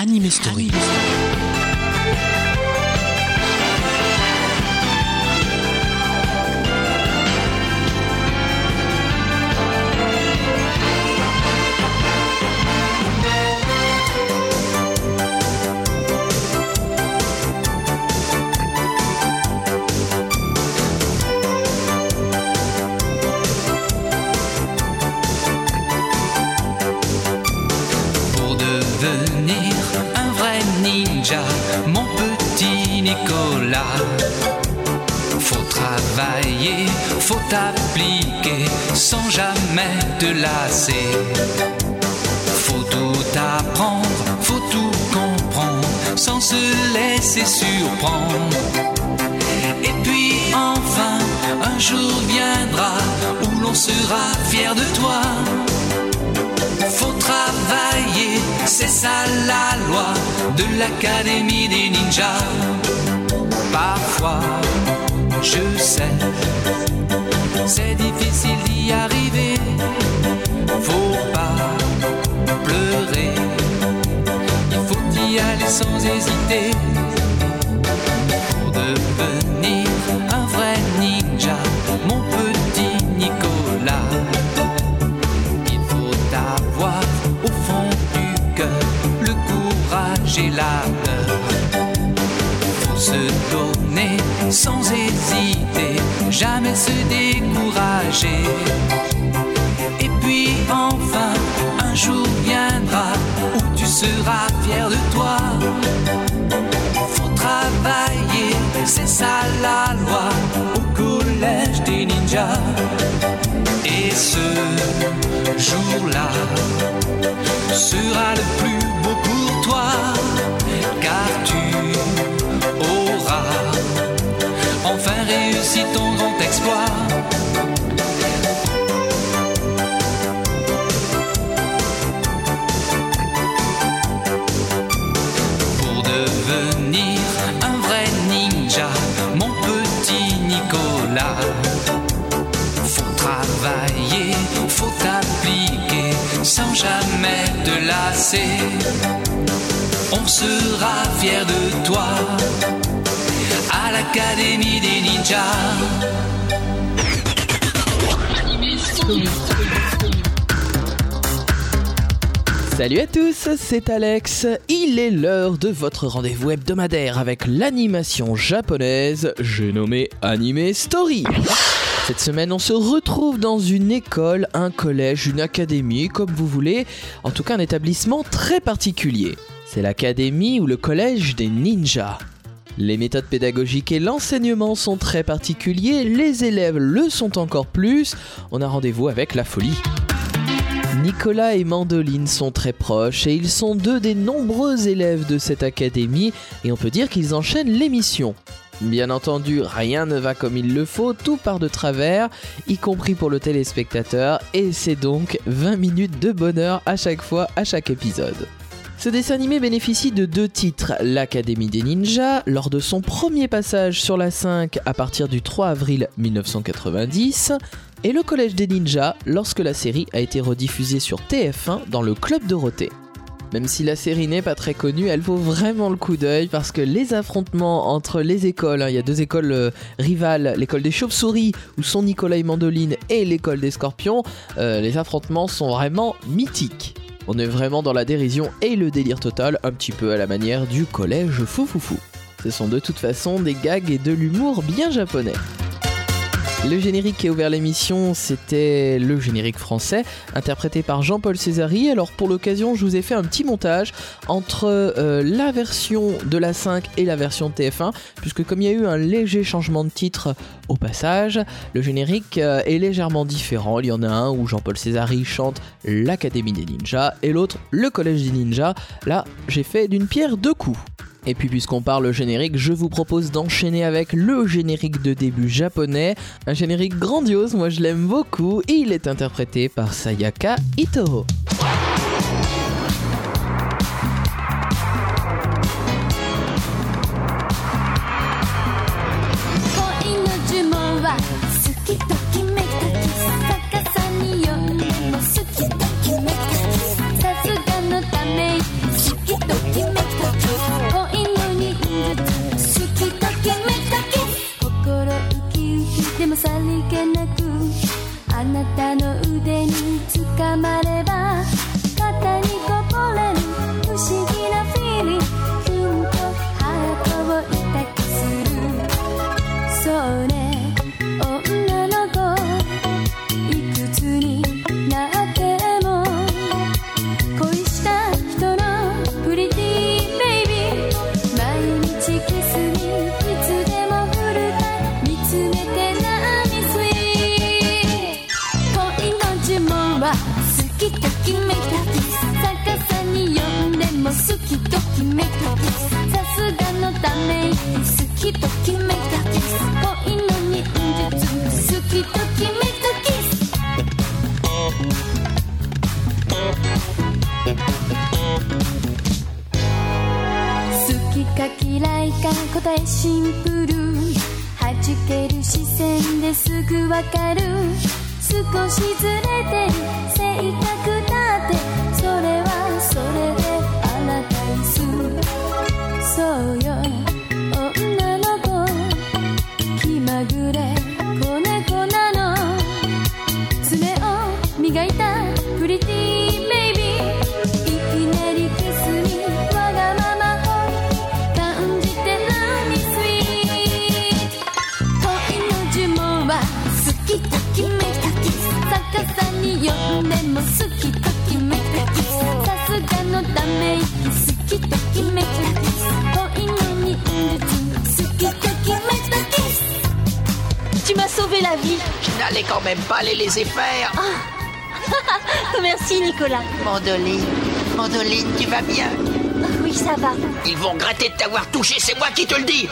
Anime Story. Lasser. Faut tout apprendre, faut tout comprendre sans se laisser surprendre. Et puis enfin, un jour viendra où l'on sera fier de toi. Faut travailler, c'est ça la loi de l'Académie des ninjas. Parfois, je sais, c'est difficile d'y arriver. Faut pas pleurer, il faut y aller sans hésiter. Pour devenir un vrai ninja, mon petit Nicolas. Il faut avoir au fond du cœur le courage et la peur. Faut se donner sans hésiter, jamais se décourager. Et puis enfin, un jour viendra où tu seras fier de toi. Faut travailler, c'est ça la loi au collège des ninjas. Et ce jour-là sera le plus beau pour toi, car tu te lasser. On sera fier de toi à l'Académie des ninjas. Salut à tous, c'est Alex. Il est l'heure de votre rendez-vous hebdomadaire avec l'animation japonaise, j'ai nommé Anime Story. Cette semaine, on se retrouve dans une école, un collège, une académie, comme vous voulez, en tout cas un établissement très particulier. C'est l'académie ou le collège des ninjas. Les méthodes pédagogiques et l'enseignement sont très particuliers, les élèves le sont encore plus. On a rendez-vous avec la folie. Nicolas et Mandoline sont très proches et ils sont deux des nombreux élèves de cette académie et on peut dire qu'ils enchaînent l'émission. Bien entendu, rien ne va comme il le faut, tout part de travers, y compris pour le téléspectateur, et c'est donc 20 minutes de bonheur à chaque fois, à chaque épisode. Ce dessin animé bénéficie de deux titres, l'Académie des Ninjas, lors de son premier passage sur la 5 à partir du 3 avril 1990, et le Collège des Ninjas lorsque la série a été rediffusée sur TF1 dans le Club Dorothée. Même si la série n'est pas très connue, elle vaut vraiment le coup d'œil parce que les affrontements entre les écoles, hein, il y a deux écoles euh, rivales, l'école des chauves-souris où sont Nicolas et Mandoline et l'école des scorpions, euh, les affrontements sont vraiment mythiques. On est vraiment dans la dérision et le délire total, un petit peu à la manière du collège foufoufou. Ce sont de toute façon des gags et de l'humour bien japonais. Le générique qui a ouvert l'émission, c'était le générique français, interprété par Jean-Paul Césari. Alors pour l'occasion, je vous ai fait un petit montage entre euh, la version de la 5 et la version TF1, puisque comme il y a eu un léger changement de titre au passage, le générique euh, est légèrement différent. Il y en a un où Jean-Paul Césari chante l'Académie des Ninjas et l'autre le Collège des Ninjas. Là, j'ai fait d'une pierre deux coups. Et puis puisqu'on parle générique, je vous propose d'enchaîner avec le générique de début japonais, un générique grandiose, moi je l'aime beaucoup, il est interprété par Sayaka Ito. さりげなくあなたの腕につかまれきめきたキスさすがのため息好きときめきたキス恋の忍術好きときめきたキス好きか嫌いか答えシンプル弾ける視線ですぐわかる少しずれてる性格 sauvé la vie. Je n'allais quand même pas les laisser faire. Merci Nicolas. Mandoline, Mandoline, tu vas bien? Oui, ça va. Ils vont regretter de t'avoir touché, c'est moi qui te le dis.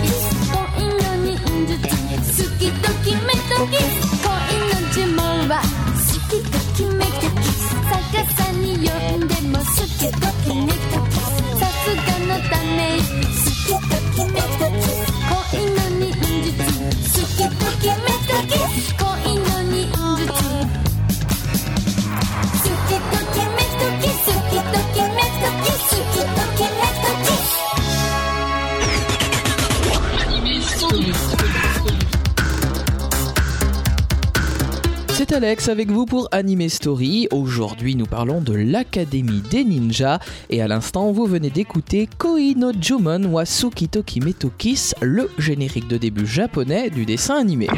恋 Doki doki. toki. Alex avec vous pour Anime Story. Aujourd'hui, nous parlons de l'Académie des Ninjas. Et à l'instant, vous venez d'écouter Koi no Jumon wa Tsukitoki Metokis, le générique de début japonais du dessin animé.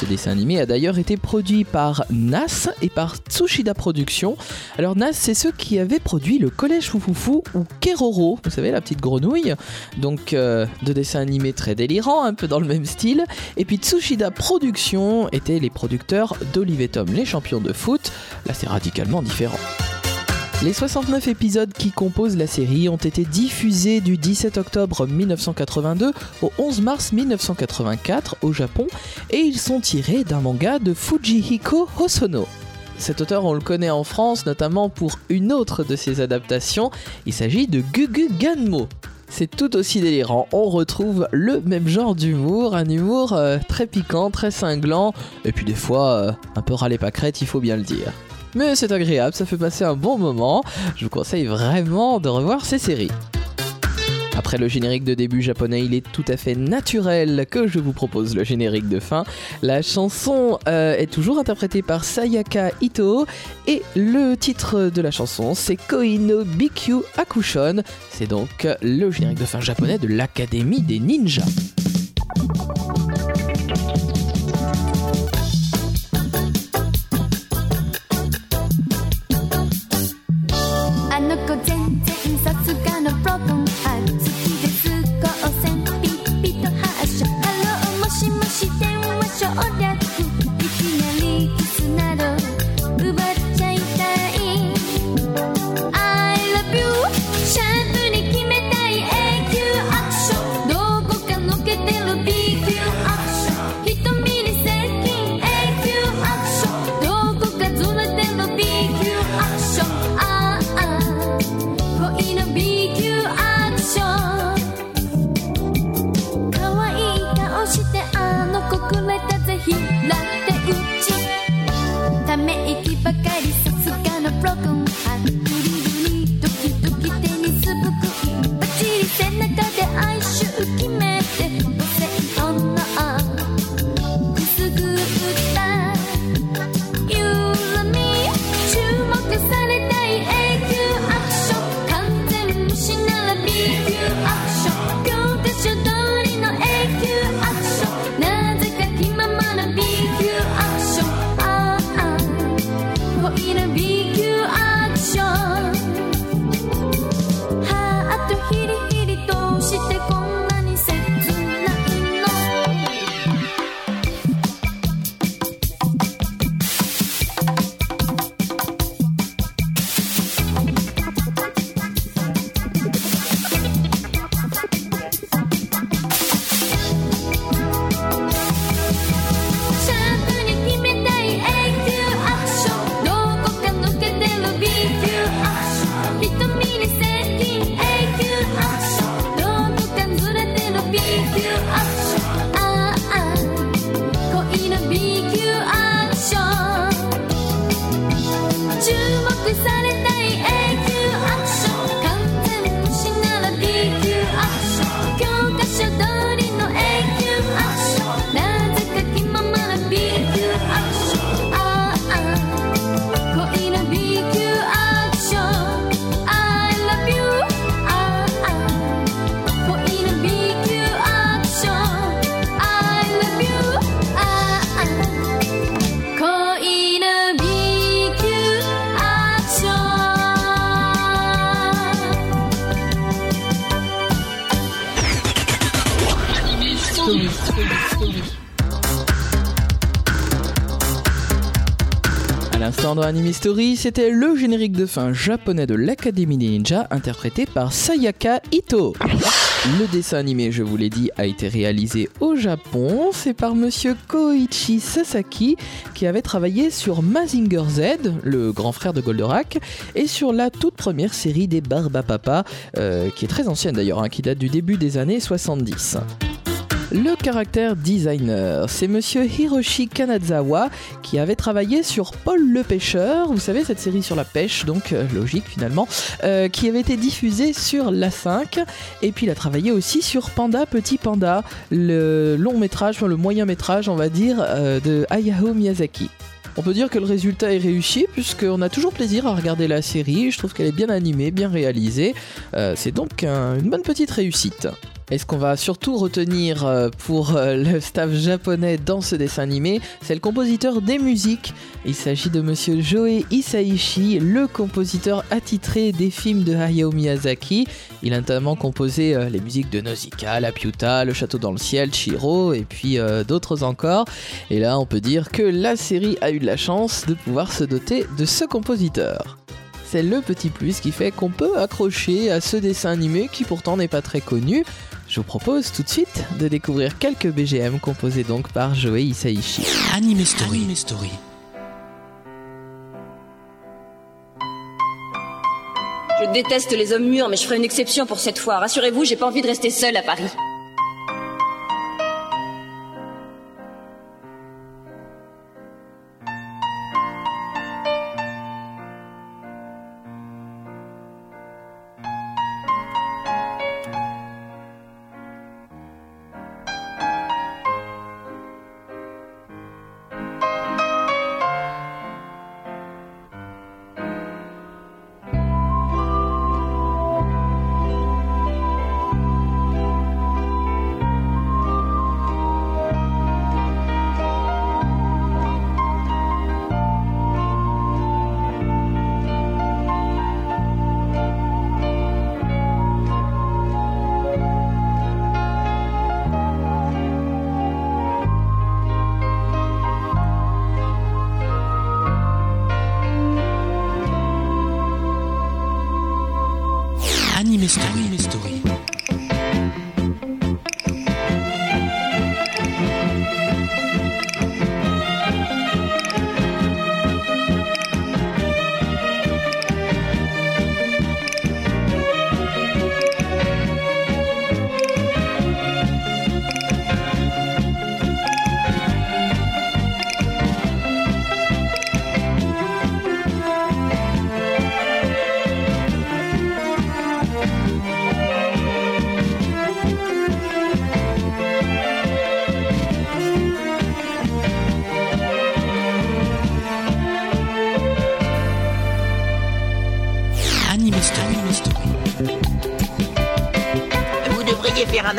Ce dessin animé a d'ailleurs été produit par NAS et par Tsushida Productions. Alors NAS, c'est ceux qui avaient produit le Collège Foufoufou ou Keroro, vous savez, la petite grenouille. Donc euh, de dessins animés très délirants, un peu dans le même style. Et puis Tsushida Productions étaient les producteurs d'Olive et Tom, les champions de foot. Là, c'est radicalement différent. Les 69 épisodes qui composent la série ont été diffusés du 17 octobre 1982 au 11 mars 1984 au Japon et ils sont tirés d'un manga de Fujihiko Hosono. Cet auteur, on le connaît en France notamment pour une autre de ses adaptations. Il s'agit de Gugu Ganmo. C'est tout aussi délirant. On retrouve le même genre d'humour, un humour euh, très piquant, très cinglant, et puis des fois euh, un peu râlé crête, il faut bien le dire. Mais c'est agréable, ça fait passer un bon moment. Je vous conseille vraiment de revoir ces séries. Après le générique de début japonais, il est tout à fait naturel que je vous propose le générique de fin. La chanson euh, est toujours interprétée par Sayaka Ito et le titre de la chanson c'est Koino Bikyu Akushon. C'est donc le générique de fin japonais de l'Académie des Ninjas. gonna be dans Anime Story, c'était le générique de fin japonais de l'Académie des Ninjas interprété par Sayaka Ito. Le dessin animé, je vous l'ai dit, a été réalisé au Japon. C'est par monsieur Koichi Sasaki qui avait travaillé sur Mazinger Z, le grand frère de Goldorak, et sur la toute première série des Barbapapa, euh, qui est très ancienne d'ailleurs, hein, qui date du début des années 70. Le caractère designer, c'est monsieur Hiroshi Kanazawa qui avait travaillé sur Paul le pêcheur, vous savez cette série sur la pêche, donc euh, logique finalement, euh, qui avait été diffusée sur la 5 et puis il a travaillé aussi sur Panda Petit Panda, le long métrage, enfin, le moyen métrage on va dire, euh, de Hayao Miyazaki. On peut dire que le résultat est réussi puisqu'on a toujours plaisir à regarder la série, je trouve qu'elle est bien animée, bien réalisée, c'est donc un- une bonne petite réussite. Et ce qu'on va surtout retenir euh, pour euh, le staff japonais dans ce dessin animé, c'est le compositeur des musiques. Il s'agit de monsieur Joe Isaichi, le compositeur attitré des films de Hayao Miyazaki. Il a notamment composé euh, les musiques de Nausicaa, La Piuta, Le Château dans le ciel, Chiro et puis d'autres encore. Et là, on peut dire que la série a eu de la chance de pouvoir se doter de ce compositeur. C'est le petit plus qui fait qu'on peut accrocher à ce dessin animé qui pourtant n'est pas très connu. Je vous propose tout de suite de découvrir quelques BGM composés donc par Joe Isaichi. Anime Story. Anime Story. Je déteste les hommes mûrs, mais je ferai une exception pour cette fois. Rassurez-vous, j'ai pas envie de rester seule à Paris.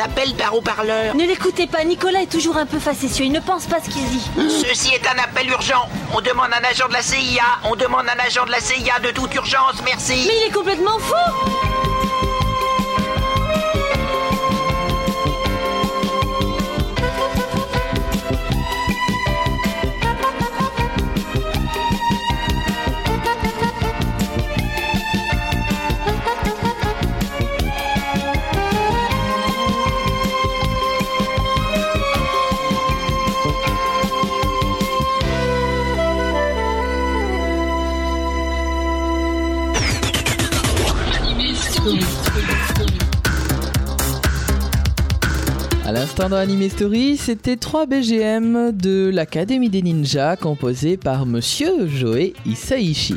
Appel par haut-parleur. Ne l'écoutez pas, Nicolas est toujours un peu facétieux, il ne pense pas ce qu'il dit. Ceci est un appel urgent. On demande un agent de la CIA. On demande un agent de la CIA de toute urgence, merci. Mais il est complètement fou Dans Anime Story, c'était 3 BGM de l'Académie des Ninjas composés par monsieur Joe Isaichi.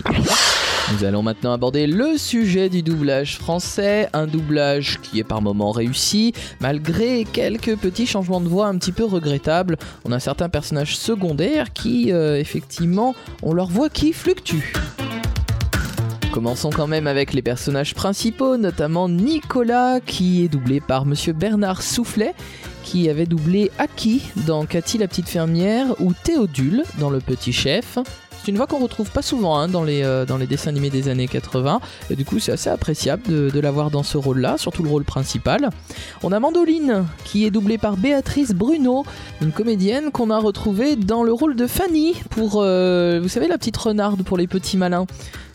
Nous allons maintenant aborder le sujet du doublage français, un doublage qui est par moments réussi, malgré quelques petits changements de voix un petit peu regrettables. On a certains personnages secondaires qui, euh, effectivement, ont leur voix qui fluctue. Commençons quand même avec les personnages principaux, notamment Nicolas, qui est doublé par monsieur Bernard Soufflet, qui avait doublé Aki dans Cathy la petite fermière ou Théodule dans Le Petit Chef. C'est une voix qu'on retrouve pas souvent hein, dans, les, euh, dans les dessins animés des années 80. Et du coup, c'est assez appréciable de, de l'avoir dans ce rôle-là, surtout le rôle principal. On a Mandoline, qui est doublée par Béatrice Bruno, une comédienne qu'on a retrouvée dans le rôle de Fanny pour, euh, vous savez, la petite renarde pour les petits malins.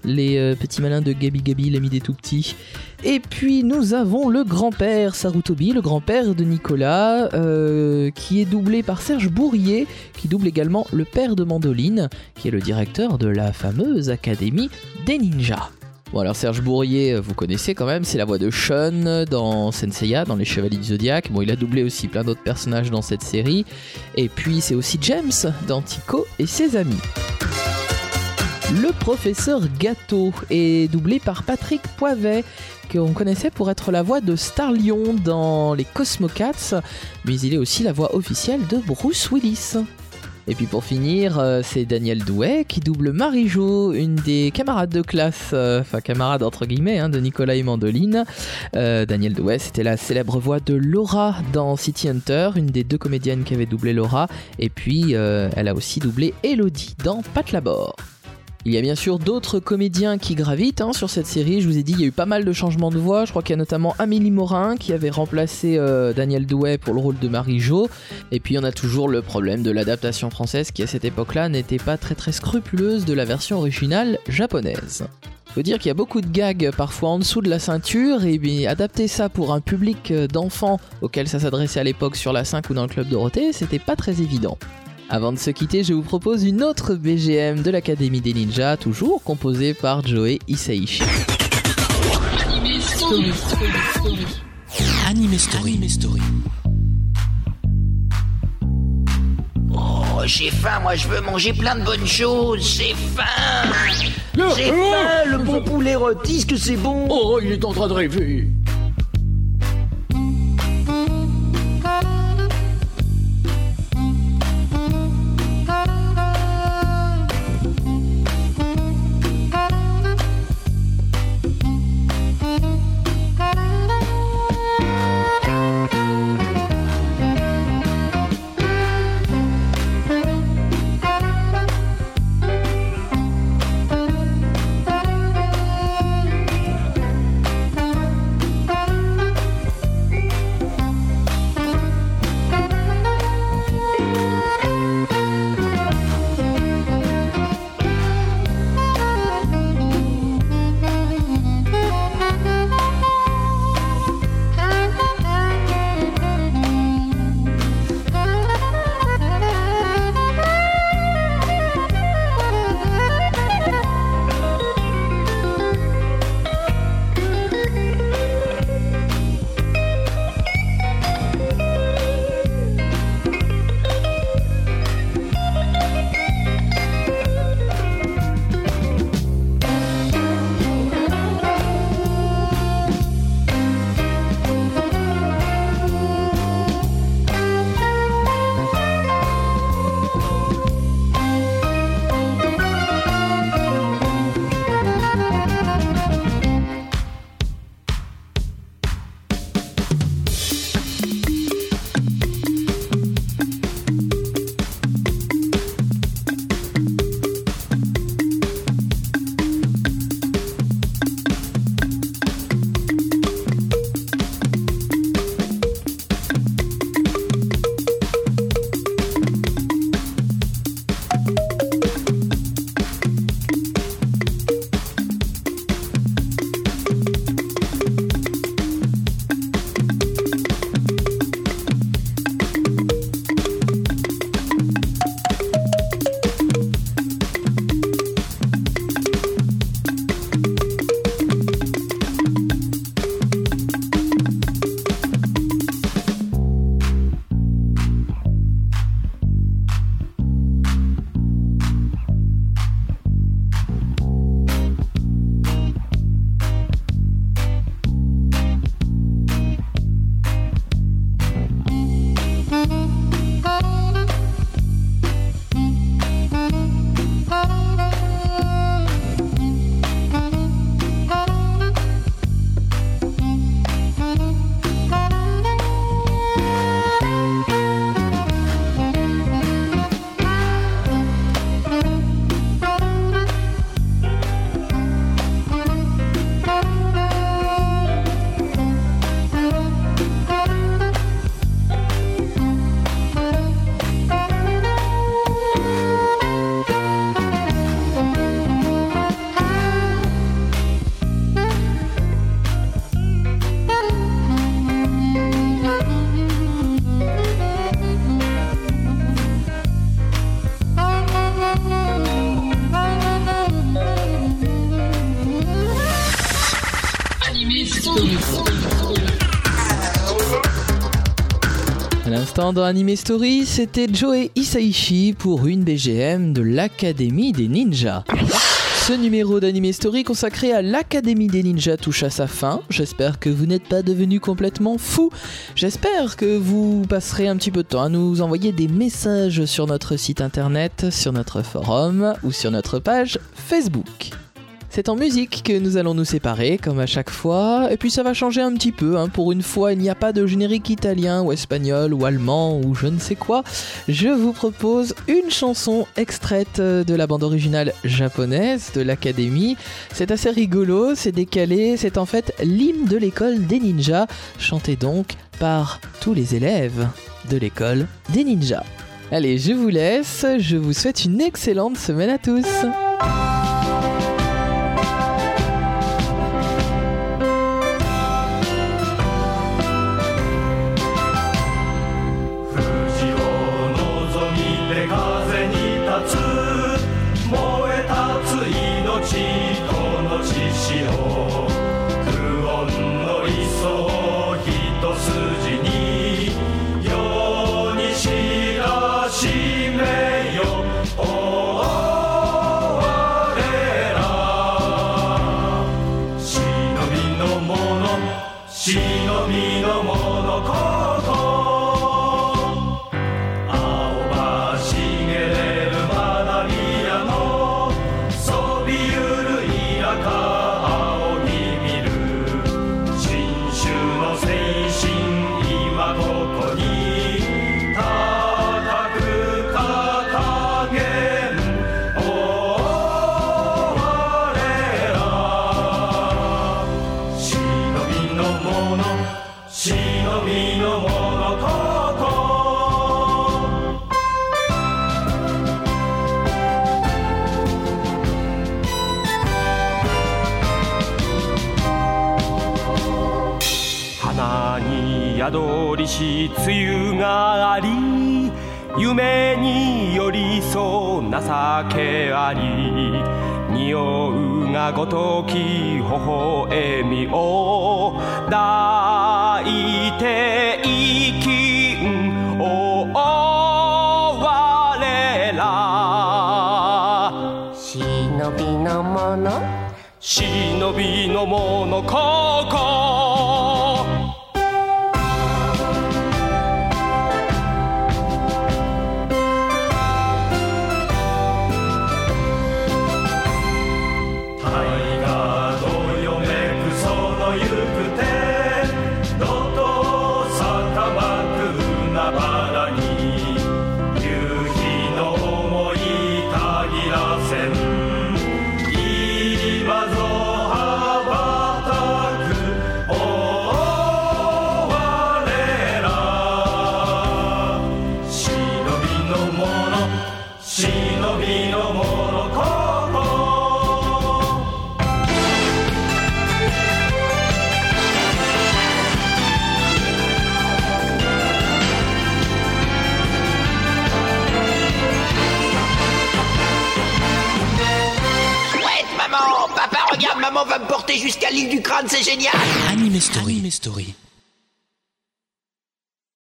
Les euh, petits malins de Gabi Gabi, l'ami des tout petits. Et puis nous avons le grand-père Sarutobi, le grand-père de Nicolas, euh, qui est doublé par Serge Bourrier, qui double également le père de Mandoline, qui est le directeur de la fameuse Académie des Ninjas. Bon alors Serge Bourrier, euh, vous connaissez quand même, c'est la voix de Sean dans Senseiya, dans Les Chevaliers du Zodiaque. Bon, il a doublé aussi plein d'autres personnages dans cette série. Et puis c'est aussi James dans Tico et ses amis. Le professeur Gâteau est doublé par Patrick Poivet, qu'on connaissait pour être la voix de Starlion dans les Cosmocats, mais il est aussi la voix officielle de Bruce Willis. Et puis pour finir, euh, c'est Daniel Douet qui double Marie-Jo, une des camarades de classe, euh, enfin camarade entre guillemets, hein, de Nicolas et Mandoline. Euh, Daniel Douet, c'était la célèbre voix de Laura dans City Hunter, une des deux comédiennes qui avait doublé Laura. Et puis elle a aussi doublé Elodie dans Pat Labor. Il y a bien sûr d'autres comédiens qui gravitent hein, sur cette série. Je vous ai dit, il y a eu pas mal de changements de voix. Je crois qu'il y a notamment Amélie Morin qui avait remplacé euh, Daniel Douet pour le rôle de Marie-Jo. Et puis on a toujours le problème de l'adaptation française qui à cette époque-là n'était pas très très scrupuleuse de la version originale japonaise. Faut dire qu'il y a beaucoup de gags parfois en dessous de la ceinture et bien, adapter ça pour un public euh, d'enfants auquel ça s'adressait à l'époque sur la 5 ou dans le club Dorothée, c'était pas très évident. Avant de se quitter, je vous propose une autre BGM de l'Académie des Ninjas, toujours composée par Joey Isaichi. Anime Story. Story. Oh, j'ai faim, moi je veux manger plein de bonnes choses. J'ai faim. J'ai faim, le bon poulet rôti, que c'est bon? Oh, il est en train de rêver. Dans Anime Story, c'était Joey Isaichi pour une BGM de l'Académie des Ninjas. Ce numéro d'Anime Story consacré à l'Académie des Ninjas touche à sa fin. J'espère que vous n'êtes pas devenu complètement fou. J'espère que vous passerez un petit peu de temps à nous envoyer des messages sur notre site internet, sur notre forum ou sur notre page Facebook. C'est en musique que nous allons nous séparer, comme à chaque fois, et puis ça va changer un petit peu. hein. Pour une fois, il n'y a pas de générique italien ou espagnol ou allemand ou je ne sais quoi. Je vous propose une chanson extraite de la bande originale japonaise de l'Académie. C'est assez rigolo, c'est décalé, c'est en fait l'hymne de l'école des ninjas, chanté donc par tous les élèves de l'école des ninjas. Allez, je vous laisse, je vous souhaite une excellente semaine à tous.「she 宿りし梅雨があり夢に寄り添う情けあり匂うがごとき微笑みを抱いて生きんお我ら。忍びの者。忍びの者ここ Story. Anime Story.